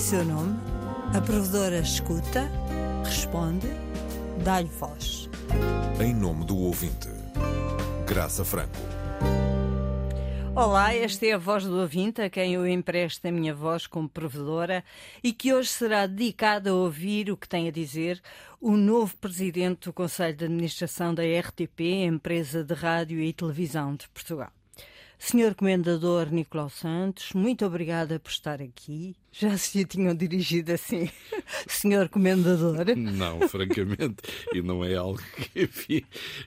seu nome, a provedora escuta, responde, dá-lhe voz. Em nome do ouvinte, Graça Franco. Olá, esta é a voz do ouvinte, a quem eu empresto a minha voz como provedora e que hoje será dedicada a ouvir o que tem a dizer o novo presidente do Conselho de Administração da RTP, empresa de rádio e televisão de Portugal. Senhor Comendador Nicolau Santos, muito obrigada por estar aqui. Já se tinham dirigido assim, Senhor Comendador? Não, francamente, e não é algo que, enfim,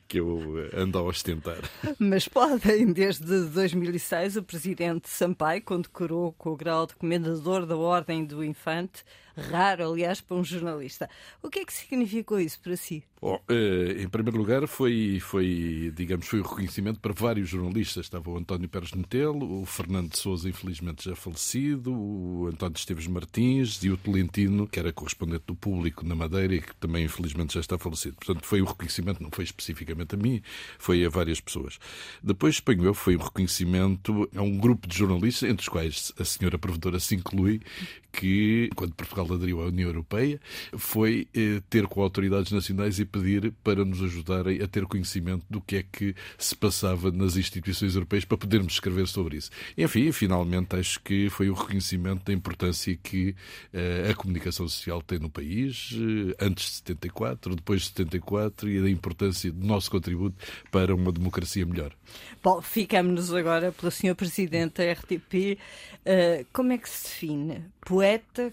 que eu ando a ostentar. Mas podem, desde 2006, o Presidente Sampaio condecorou com o grau de Comendador da Ordem do Infante raro, aliás, para um jornalista. O que é que significou isso para si? Bom, eh, em primeiro lugar, foi, foi, digamos, foi o reconhecimento para vários jornalistas. Estava o António Pérez Metelo, o Fernando de Souza, infelizmente já falecido, o António Esteves Martins e o Tolentino, que era correspondente do público na Madeira e que também, infelizmente, já está falecido. Portanto, foi o reconhecimento, não foi especificamente a mim, foi a várias pessoas. Depois, eu, foi um reconhecimento a um grupo de jornalistas, entre os quais a senhora provedora se inclui, que, quando Portugal aderiu à União Europeia, foi eh, ter com autoridades nacionais e pedir para nos ajudarem a ter conhecimento do que é que se passava nas instituições europeias para podermos escrever sobre isso. Enfim, finalmente acho que foi o reconhecimento da importância que eh, a comunicação social tem no país, eh, antes de 74, depois de 74, e da importância do nosso contributo para uma democracia melhor. Bom, ficamos agora pelo Sr. Presidente da RTP. Uh, como é que se define? Poeta,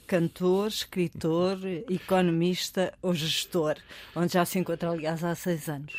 cantor, escritor, economista ou gestor? Onde já se encontra, aliás, há seis anos.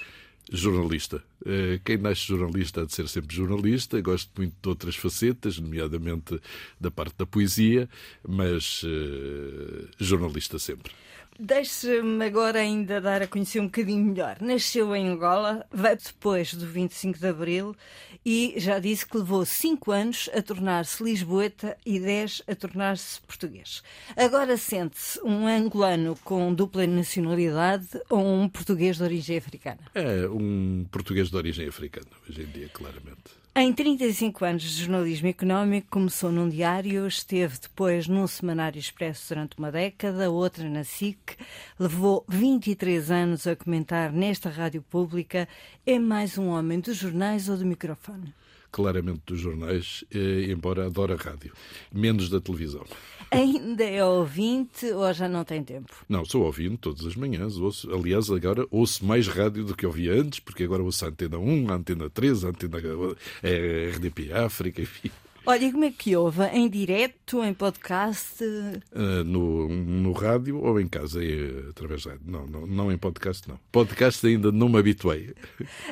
Jornalista. Eh, quem nasce jornalista há de ser sempre jornalista. Gosto muito de outras facetas, nomeadamente da parte da poesia, mas uh, jornalista sempre. Deixe-me agora ainda dar a conhecer um bocadinho melhor. Nasceu em Angola, veio depois do 25 de Abril e já disse que levou 5 anos a tornar-se lisboeta e 10 a tornar-se português. Agora sente-se um angolano com dupla nacionalidade ou um português de origem africana? É, um português de origem africana, hoje em dia, claramente. Em 35 anos de jornalismo económico, começou num diário, esteve depois num semanário expresso durante uma década, outra na SIC, levou 23 anos a comentar nesta rádio pública. É mais um homem dos jornais ou do microfone? Claramente dos jornais, eh, embora adore a rádio. Menos da televisão. Ainda é ouvinte ou já não tem tempo? Não, sou ouvinte todas as manhãs. Ouço, aliás, agora ouço mais rádio do que ouvia antes, porque agora ouço a Antena 1, a Antena 3, a Antena a eh, RDP África, enfim. Olha, e como é que ouve? Em direto, em podcast? Uh, no, no rádio ou em casa, é, através da rádio? Não, não, não em podcast, não. Podcast ainda não me habituei.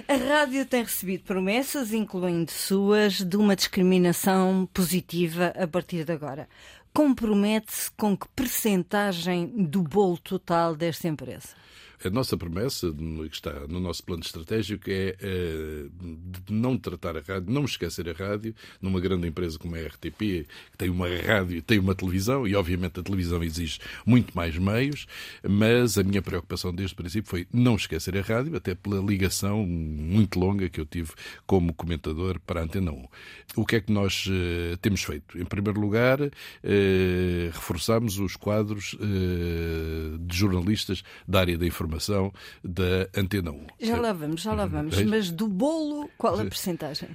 A rádio tem recebido promessas, incluindo suas, de uma discriminação positiva a partir de agora. Compromete-se com que percentagem do bolo total desta empresa? A nossa promessa, que está no nosso plano estratégico, é uh, de não tratar a rádio, não esquecer a rádio, numa grande empresa como a RTP, que tem uma rádio e tem uma televisão, e obviamente a televisão exige muito mais meios, mas a minha preocupação desde o princípio foi não esquecer a rádio, até pela ligação muito longa que eu tive como comentador para a Antena 1. O que é que nós uh, temos feito? Em primeiro lugar, uh, reforçamos os quadros de jornalistas da área da informação informação da Antena 1. Já lá vamos, já lá vamos. Mas do bolo, qual a percentagem?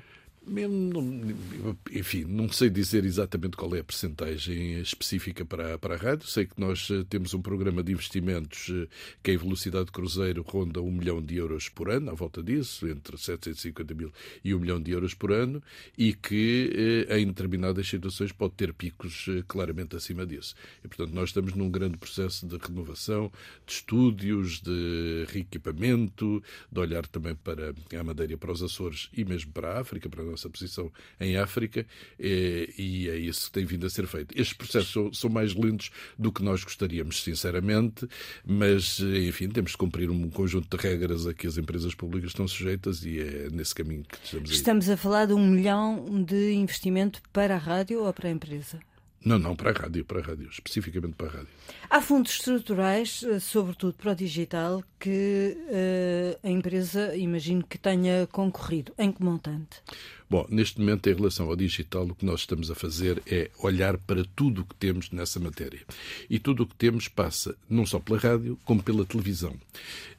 Enfim, não sei dizer exatamente qual é a percentagem específica para, para a rádio. Sei que nós eh, temos um programa de investimentos eh, que em velocidade de cruzeiro ronda um milhão de euros por ano, à volta disso, entre 750 mil e um milhão de euros por ano, e que eh, em determinadas situações pode ter picos claramente acima disso. E, portanto, nós estamos num grande processo de renovação, de estúdios, de reequipamento, de olhar também para a Madeira, para os Açores e mesmo para a África, para a nossa posição em África eh, e é isso que tem vindo a ser feito. Estes processos são, mais lentos do que nós gostaríamos, sinceramente, mas, eh, enfim, temos de cumprir um conjunto de regras a que as empresas públicas estão sujeitas e é nesse caminho que estamos a. Estamos a falar de um milhão de investimento para a rádio ou para a empresa? Não, não, para a rádio, para a rádio, especificamente para a rádio. Há fundos estruturais, eh, sobretudo para o digital, que uh, a empresa, imagino que tenha concorrido. Em que montante? Bom, neste momento, em relação ao digital, o que nós estamos a fazer é olhar para tudo o que temos nessa matéria. E tudo o que temos passa não só pela rádio, como pela televisão.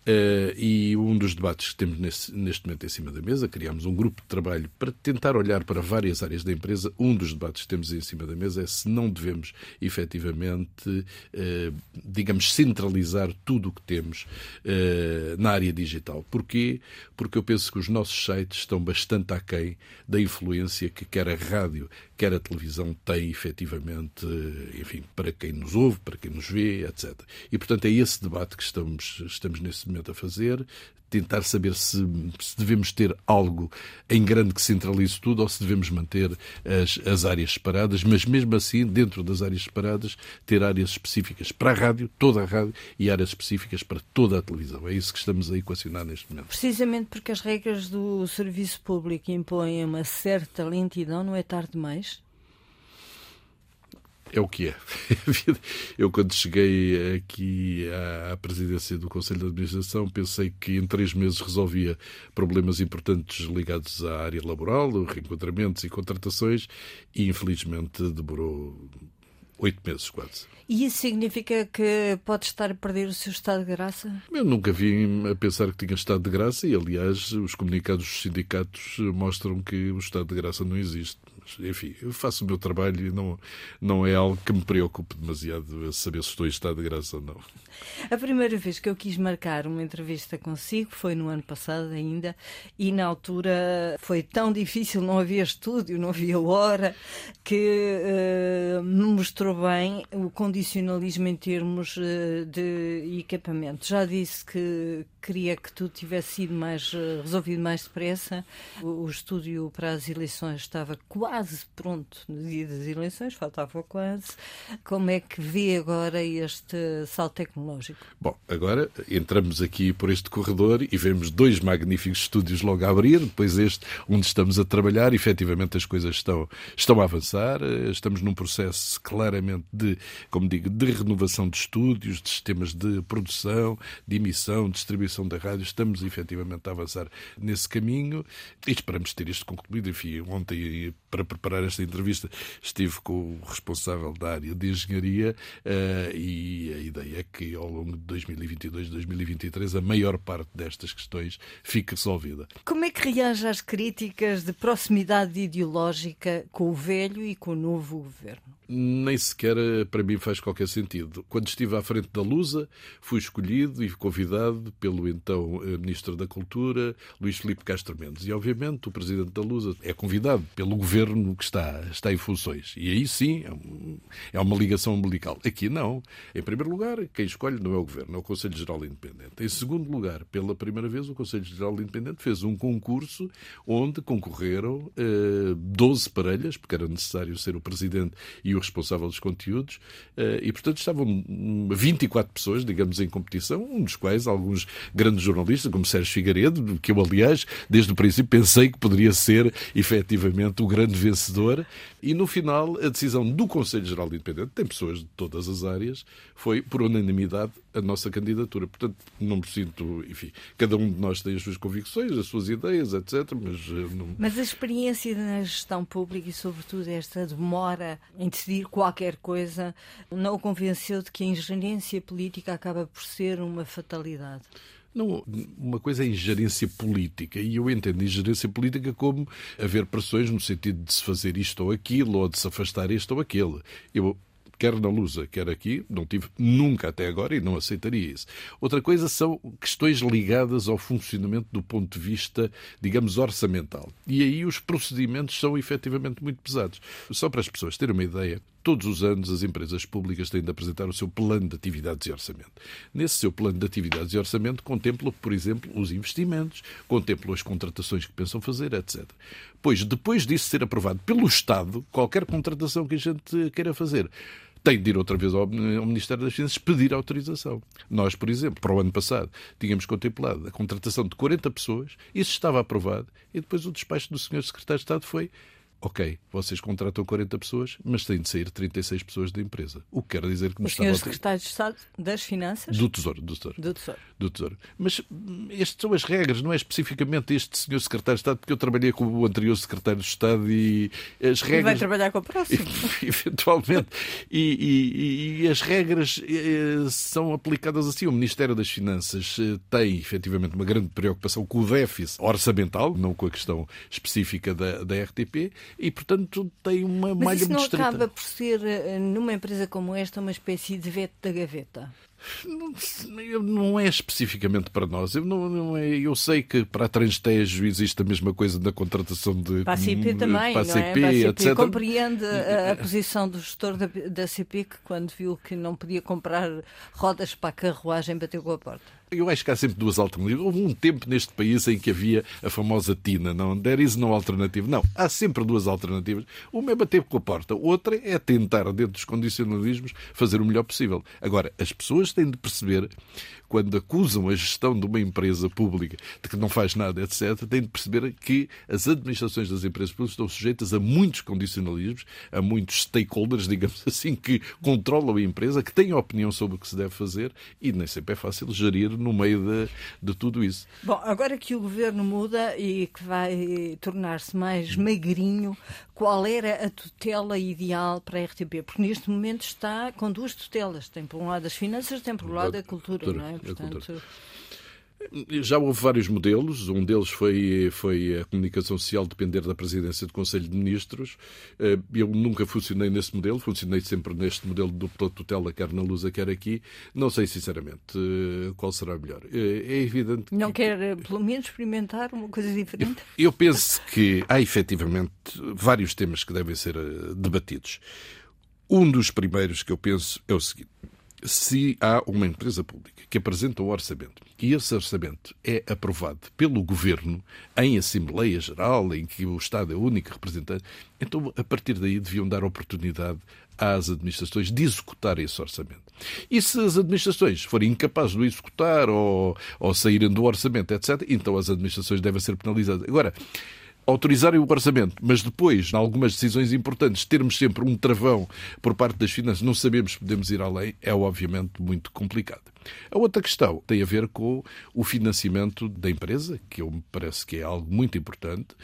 Uh, e um dos debates que temos nesse, neste momento em cima da mesa, criámos um grupo de trabalho para tentar olhar para várias áreas da empresa. Um dos debates que temos em cima da mesa é se não devemos efetivamente, uh, digamos, centralizar tudo o que temos uh, na área digital. Porquê? Porque eu penso que os nossos sites estão bastante aquém da influência que quer a rádio, quer a televisão tem efetivamente, enfim, para quem nos ouve, para quem nos vê, etc. E, portanto, é esse debate que estamos, estamos nesse momento a fazer, tentar saber se, se, devemos ter algo em grande que centralize tudo ou se devemos manter as, as áreas separadas, mas mesmo assim, dentro das áreas separadas, ter áreas específicas para a rádio, toda a rádio, e áreas específicas para toda a televisão. É isso que estamos a equacionar neste momento. Precisamente porque as regras do serviço público impõem uma certa lentidão, não é tarde demais? é o que é. Eu, quando cheguei aqui à presidência do Conselho de Administração, pensei que em três meses resolvia problemas importantes ligados à área laboral, reenquadramentos e contratações, e infelizmente demorou oito meses quase. E isso significa que pode estar a perder o seu estado de graça? Eu nunca vim a pensar que tinha estado de graça e, aliás, os comunicados dos sindicatos mostram que o estado de graça não existe enfim, eu faço o meu trabalho e não, não é algo que me preocupe demasiado saber se estou em estado de graça ou não. A primeira vez que eu quis marcar uma entrevista consigo foi no ano passado ainda, e na altura foi tão difícil, não havia estúdio, não havia hora, que uh, me mostrou bem o condicionalismo em termos uh, de equipamento. Já disse que queria que tudo tivesse sido mais uh, resolvido mais depressa. O, o estúdio para as eleições estava quase pronto no dia das eleições, faltava quase. Como é que vê agora este salto tecnológico? Bom, agora entramos aqui por este corredor e vemos dois magníficos estúdios logo a abrir, depois este onde estamos a trabalhar, efetivamente as coisas estão, estão a avançar, estamos num processo claramente de, como digo, de renovação de estúdios, de sistemas de produção, de emissão, distribuição da rádio, estamos efetivamente a avançar nesse caminho e esperamos ter isto concluído. Enfim, ontem, para preparar esta entrevista, estive com o responsável da área de engenharia uh, e a ideia é que ao longo de 2022, 2023, a maior parte destas questões fique resolvida. Como é que reage às críticas de proximidade ideológica com o velho e com o novo governo? Nem sequer eh, para mim faz qualquer sentido. Quando estive à frente da Lusa, fui escolhido e convidado pelo então eh, Ministro da Cultura, Luís Filipe Castro Mendes. E, obviamente, o Presidente da Lusa é convidado pelo Governo que está, está em funções. E aí sim é, um, é uma ligação umbilical. Aqui não. Em primeiro lugar, quem escolhe não é o Governo, é o Conselho Geral Independente. Em segundo lugar, pela primeira vez, o Conselho Geral Independente fez um concurso onde concorreram eh, 12 parelhas, porque era necessário ser o Presidente e o responsável dos conteúdos, eh, e, portanto, estavam 24 pessoas, digamos, em competição, um dos quais alguns grandes jornalistas, como Sérgio Figueiredo, que eu, aliás, desde o princípio pensei que poderia ser efetivamente o grande vencedor. E no final, a decisão do Conselho Geral de Independente, tem pessoas de todas as áreas, foi por unanimidade a nossa candidatura. Portanto, não me sinto, enfim, cada um de nós tem as suas convicções, as suas ideias, etc. Mas, eh, não... mas a experiência na gestão pública e, sobretudo, esta demora em decidir qualquer coisa, não o convenceu de que a ingerência política acaba por ser uma fatalidade? Não, uma coisa é ingerência política, e eu entendo ingerência política como haver pressões no sentido de se fazer isto ou aquilo, ou de se afastar este ou aquele. Eu quer na Lusa, quer aqui, não tive nunca até agora e não aceitaria isso. Outra coisa são questões ligadas ao funcionamento do ponto de vista, digamos, orçamental. E aí os procedimentos são efetivamente muito pesados. Só para as pessoas terem uma ideia, todos os anos as empresas públicas têm de apresentar o seu plano de atividades e orçamento. Nesse seu plano de atividades e orçamento contempla, por exemplo, os investimentos, contempla as contratações que pensam fazer, etc. Pois, depois disso ser aprovado pelo Estado, qualquer contratação que a gente queira fazer, tem de ir outra vez ao, Ministério das Finanças pedir autorização. Nós, por exemplo, para o ano passado, tínhamos contemplado a contratação de 40 pessoas, isso estava aprovado, e depois o despacho do Sr. Secretário de Estado foi ok, vocês contratam 40 pessoas, mas têm de sair 36 pessoas da empresa. O que quer dizer que nos o estava... O secretário de Estado das Finanças? Do Tesouro, do Tesouro. Do Tesouro. Do Tesouro. Mas hum, estas são as regras, não é especificamente este senhor secretário de Estado, porque eu trabalhei com o anterior secretário de Estado e as regras... E vai trabalhar com o próximo. Eventualmente. E, e, e, as regras eh, são aplicadas assim. O Ministério das Finanças eh, tem, efetivamente, uma grande preocupação com o déficit orçamental, não com a questão específica da, da RTP, e, portanto, tem uma Mas malha isso não muito estreita. acaba por ser, eh, numa empresa como esta, uma espécie de veto da gaveta? Não, não é especificamente para nós. Eu, não, não é, eu sei que para a Transtejo existe a mesma coisa na contratação de. Para a CP também, para a CP, não é? Para a CP. etc. Compreende a, a, posição do gestor da, da CP que, quando viu que não podia comprar rodas para a carruagem, bateu com a porta. Eu acho que há sempre duas alternativas. Houve um tempo neste país em que havia a famosa TINA, não? There is no alternative. Não, há sempre duas alternativas. Uma é bater com a porta, outra é tentar, dentro dos condicionalismos, fazer o melhor possível. Agora, as pessoas têm de perceber, quando acusam a gestão de uma empresa pública de que não faz nada, etc., têm de perceber que as administrações das empresas públicas estão sujeitas a muitos condicionalismos, a muitos stakeholders, digamos assim, que controlam a empresa, que têm opinião sobre o que se deve fazer e nem sempre é fácil gerir no meio de, de tudo isso. Bom, agora que o governo muda e que vai tornar-se mais magrinho, qual era a tutela ideal para a RTP? Porque neste momento está com duas tutelas. Tem por um lado as finanças, tem por um lado a cultura, não é? Portanto... Já houve vários modelos. Um deles foi, foi a comunicação social depender da presidência do Conselho de Ministros. Eh, eu nunca funcionei nesse modelo, funcionei sempre neste modelo de dupla tutela, quer na Lusa, quer aqui. Não sei, sinceramente, eh, qual será melhor. Eh, é evidente. Não que... quer, pelo menos, experimentar uma coisa diferente? Eu penso que há efetivamente vários temas que devem ser debatidos. Um dos primeiros que eu penso é o seguinte: se há uma empresa pública que apresenta o orçamento e esse orçamento é aprovado pelo governo em Assembleia Geral, em que o Estado é o único representante, então a partir daí deviam dar oportunidade às administrações de executar esse orçamento. E se as administrações forem incapazes de o executar ou, ou saírem do orçamento, etc., então as administrações devem ser penalizadas. Agora, autorizarem o orçamento, mas depois, em algumas decisões importantes, termos sempre um travão por parte das finanças, não sabemos se podemos ir além, é obviamente muito complicado. A outra questão tem a ver com o financiamento da empresa, que eu me parece que é algo muito importante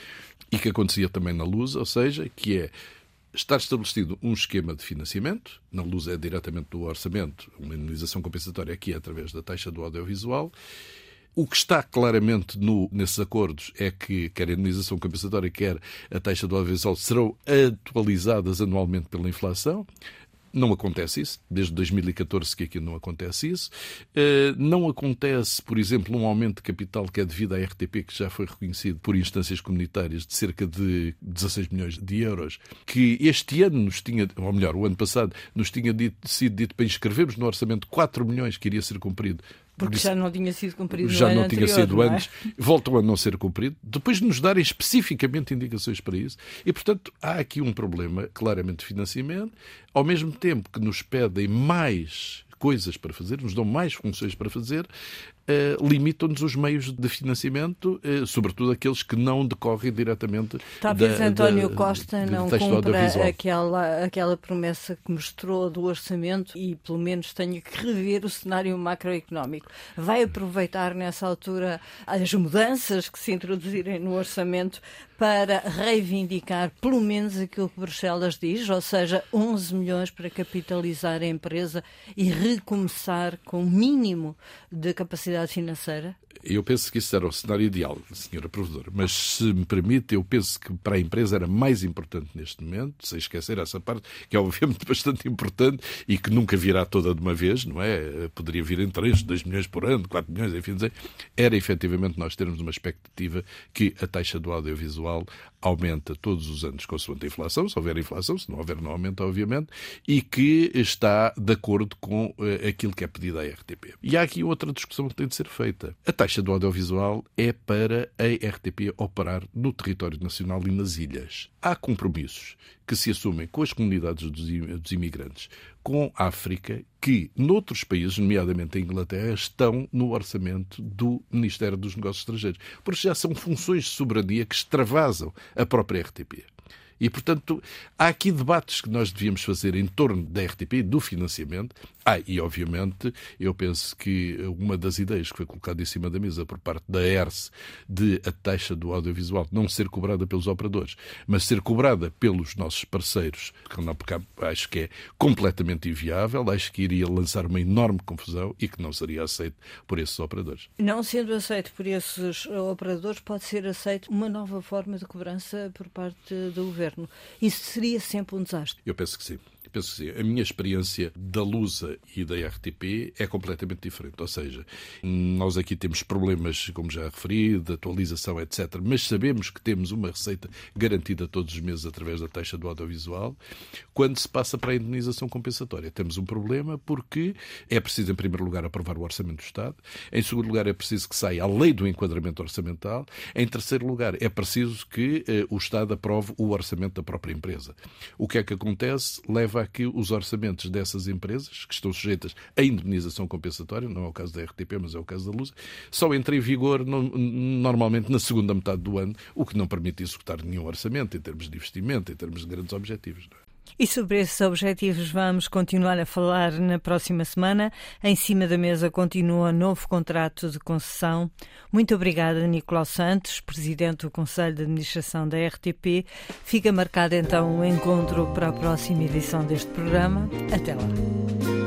e que acontecia também na Luz, ou seja, que é estar estabelecido um esquema de financiamento, na Luz é diretamente do orçamento, uma imunização compensatória aqui é através da taxa do audiovisual, o que está claramente nesses acordos é que quer a indenização compensatória, quer a taxa do audiovisual serão atualizadas anualmente pela inflação. Não acontece isso, desde 2014 que aqui não acontece isso. Eh, não acontece, por exemplo, um aumento de capital que é devido à RTP, que já foi reconhecido por instâncias comunitárias, de cerca de 16 milhões de euros, que este ano nos tinha, ou melhor, o ano passado, nos tinha dito, sido dito para inscrevermos no orçamento 4 milhões que iria ser cumprido porque já não tinha sido cumprido Já não ano tinha anterior, sido não é? antes, voltam a não ser cumprido, depois de nos darem especificamente indicações para isso. E, portanto, há aqui um problema claramente de financiamento, ao mesmo tempo que nos pedem mais coisas para fazer, nos dão mais funções para fazer, limitam-nos os meios de financiamento, uh, sobretudo aqueles que não decorrem diretamente Talvez da, António da, Costa não cumpra aquela, aquela promessa que mostrou do orçamento e pelo menos tenha que rever o cenário macroeconómico. Vai aproveitar nessa altura as mudanças que se introduzirem no orçamento para reivindicar pelo menos aquilo que Bruxelas diz, ou seja, 11 milhões para capitalizar a empresa e recomeçar com o mínimo de capacidade financeira? Eu penso que isso era o cenário ideal, senhora Provedora, mas se me permite, eu penso que para a empresa era mais importante neste momento, sem esquecer essa parte, que é obviamente bastante importante e que nunca virá toda de uma vez, não é? Poderia vir em 3, 2 milhões por ano, 4 milhões, enfim, era efetivamente nós termos uma expectativa que a taxa do audiovisual aumenta todos os anos consoante a inflação, se houver inflação, se não houver não aumenta, obviamente, e que está de acordo com uh, aquilo que é pedido à RTP. E há aqui outra discussão que tem de ser feita. A taxa do audiovisual é para a RTP operar no território nacional e nas ilhas. Há compromissos que se assumem com as comunidades dos imigrantes, com a África, que noutros países, nomeadamente a Inglaterra, estão no orçamento do Ministério dos Negócios Estrangeiros. Porque já são funções de soberania que extravasam a própria RTP. E, portanto, há aqui debates que nós devíamos fazer em torno da RTP, do financiamento. Ah, e obviamente, eu penso que uma das ideias que foi colocada em cima da mesa por parte da ERSE de a taxa do audiovisual não ser cobrada pelos operadores, mas ser cobrada pelos nossos parceiros, porque acho que é completamente inviável, acho que iria lançar uma enorme confusão e que não seria aceito por esses operadores. Não sendo aceito por esses operadores, pode ser aceito uma nova forma de cobrança por parte do governo. Isso seria sempre um desastre. Eu penso que sim penso que sim. A minha experiência da Lusa e da RTP é completamente diferente. Ou seja, nós aqui temos problemas, como já referi, de atualização, etc. Mas sabemos que temos uma receita garantida todos os meses através da taxa do audiovisual. Quando se passa para a indenização compensatória, temos um problema porque é preciso, em primeiro lugar, aprovar o Orçamento do Estado. Em segundo lugar, é preciso que saia a lei do enquadramento orçamental. Em terceiro lugar, é preciso que eh, o Estado aprove o orçamento da própria empresa. O que é que acontece? Leva a que os orçamentos dessas empresas, que estão sujeitas à indemnização compensatória, não é o caso da RTP, mas é o caso da Luz, só entra em vigor no, normalmente na segunda metade do ano, o que não permite executar nenhum orçamento em termos de investimento, em termos de grandes objetivos. E sobre esses objetivos vamos continuar a falar na próxima semana. Em cima da mesa continua novo contrato de concessão. Muito obrigada, Nicolau Santos, Presidente do Conselho de Administração da RTP. Fica marcado então o um encontro para a próxima edição deste programa. Até lá.